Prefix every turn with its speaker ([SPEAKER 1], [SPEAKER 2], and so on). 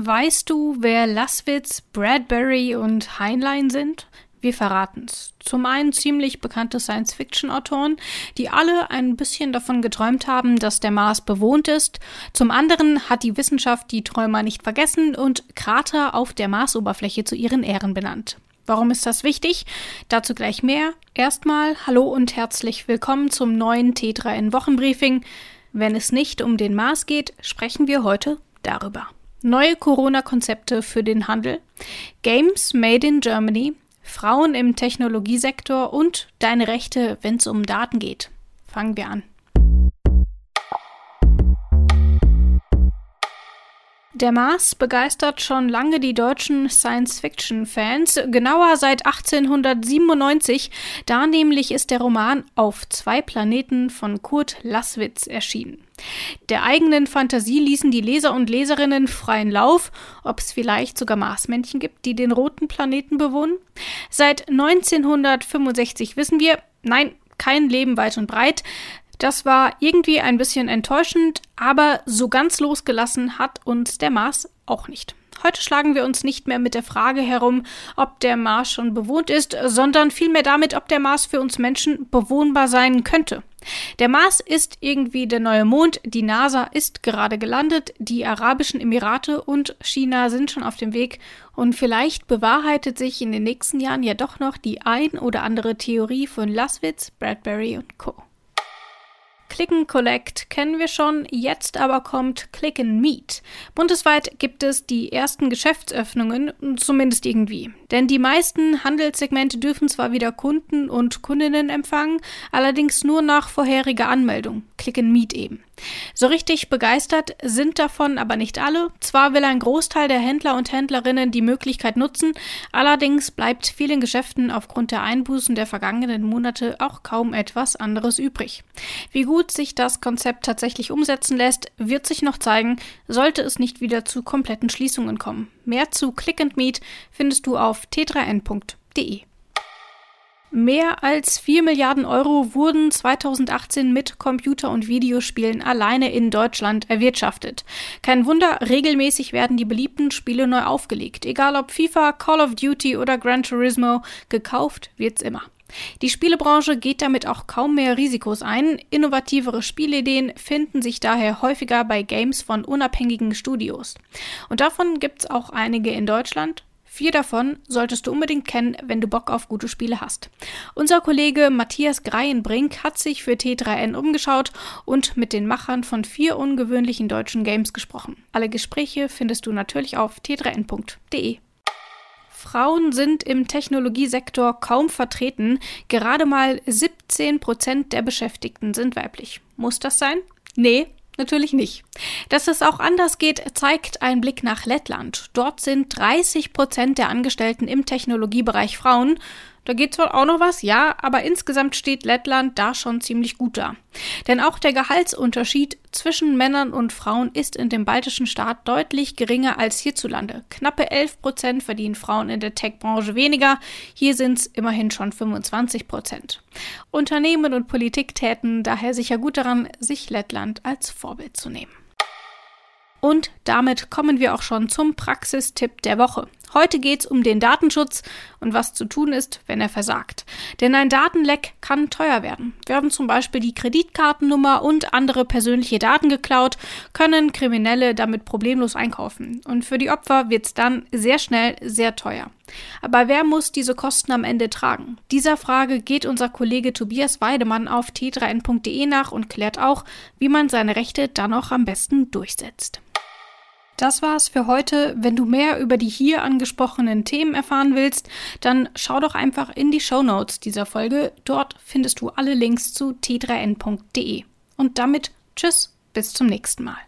[SPEAKER 1] Weißt du, wer Laswitz, Bradbury und Heinlein sind? Wir verraten's. Zum einen ziemlich bekannte Science-Fiction-Autoren, die alle ein bisschen davon geträumt haben, dass der Mars bewohnt ist. Zum anderen hat die Wissenschaft die Träumer nicht vergessen und Krater auf der Marsoberfläche zu ihren Ehren benannt. Warum ist das wichtig? Dazu gleich mehr. Erstmal hallo und herzlich willkommen zum neuen T3N Wochenbriefing. Wenn es nicht um den Mars geht, sprechen wir heute darüber. Neue Corona-Konzepte für den Handel, Games Made in Germany, Frauen im Technologiesektor und deine Rechte, wenn es um Daten geht. Fangen wir an. Der Mars begeistert schon lange die deutschen Science-Fiction-Fans, genauer seit 1897, da nämlich ist der Roman Auf zwei Planeten von Kurt Laßwitz erschienen. Der eigenen Fantasie ließen die Leser und Leserinnen freien Lauf, ob es vielleicht sogar Marsmännchen gibt, die den roten Planeten bewohnen. Seit 1965 wissen wir, nein, kein Leben weit und breit. Das war irgendwie ein bisschen enttäuschend, aber so ganz losgelassen hat uns der Mars auch nicht. Heute schlagen wir uns nicht mehr mit der Frage herum, ob der Mars schon bewohnt ist, sondern vielmehr damit, ob der Mars für uns Menschen bewohnbar sein könnte. Der Mars ist irgendwie der neue Mond, die NASA ist gerade gelandet, die Arabischen Emirate und China sind schon auf dem Weg und vielleicht bewahrheitet sich in den nächsten Jahren ja doch noch die ein oder andere Theorie von Laswitz, Bradbury und Co. Click and Collect kennen wir schon, jetzt aber kommt Click and Meet. Bundesweit gibt es die ersten Geschäftsöffnungen, zumindest irgendwie. Denn die meisten Handelssegmente dürfen zwar wieder Kunden und Kundinnen empfangen, allerdings nur nach vorheriger Anmeldung. Click and Meet eben. So richtig begeistert sind davon aber nicht alle. Zwar will ein Großteil der Händler und Händlerinnen die Möglichkeit nutzen, allerdings bleibt vielen Geschäften aufgrund der Einbußen der vergangenen Monate auch kaum etwas anderes übrig. Wie gut sich das Konzept tatsächlich umsetzen lässt, wird sich noch zeigen, sollte es nicht wieder zu kompletten Schließungen kommen. Mehr zu Click and Meet findest du auf t3n.de. Mehr als 4 Milliarden Euro wurden 2018 mit Computer- und Videospielen alleine in Deutschland erwirtschaftet. Kein Wunder, regelmäßig werden die beliebten Spiele neu aufgelegt. Egal ob FIFA, Call of Duty oder Gran Turismo, gekauft wird's immer. Die Spielebranche geht damit auch kaum mehr Risikos ein. Innovativere Spielideen finden sich daher häufiger bei Games von unabhängigen Studios. Und davon gibt's auch einige in Deutschland Vier davon solltest du unbedingt kennen, wenn du Bock auf gute Spiele hast. Unser Kollege Matthias Greienbrink hat sich für T3N umgeschaut und mit den Machern von vier ungewöhnlichen deutschen Games gesprochen. Alle Gespräche findest du natürlich auf t3n.de. Frauen sind im Technologiesektor kaum vertreten. Gerade mal 17 Prozent der Beschäftigten sind weiblich. Muss das sein? Nee, Natürlich nicht. Dass es auch anders geht, zeigt ein Blick nach Lettland. Dort sind 30 Prozent der Angestellten im Technologiebereich Frauen. Da geht zwar auch noch was, ja, aber insgesamt steht Lettland da schon ziemlich gut da. Denn auch der Gehaltsunterschied zwischen Männern und Frauen ist in dem baltischen Staat deutlich geringer als hierzulande. Knappe 11 Prozent verdienen Frauen in der Tech-Branche weniger, hier sind es immerhin schon 25 Prozent. Unternehmen und Politik täten daher sicher gut daran, sich Lettland als Vorbild zu nehmen. Und damit kommen wir auch schon zum Praxistipp der Woche. Heute geht's um den Datenschutz und was zu tun ist, wenn er versagt. Denn ein Datenleck kann teuer werden. Werden zum Beispiel die Kreditkartennummer und andere persönliche Daten geklaut, können Kriminelle damit problemlos einkaufen. Und für die Opfer wird's dann sehr schnell sehr teuer. Aber wer muss diese Kosten am Ende tragen? Dieser Frage geht unser Kollege Tobias Weidemann auf t3n.de nach und klärt auch, wie man seine Rechte dann auch am besten durchsetzt. Das war's für heute. Wenn du mehr über die hier angesprochenen Themen erfahren willst, dann schau doch einfach in die Show Notes dieser Folge. Dort findest du alle Links zu t3n.de. Und damit tschüss, bis zum nächsten Mal.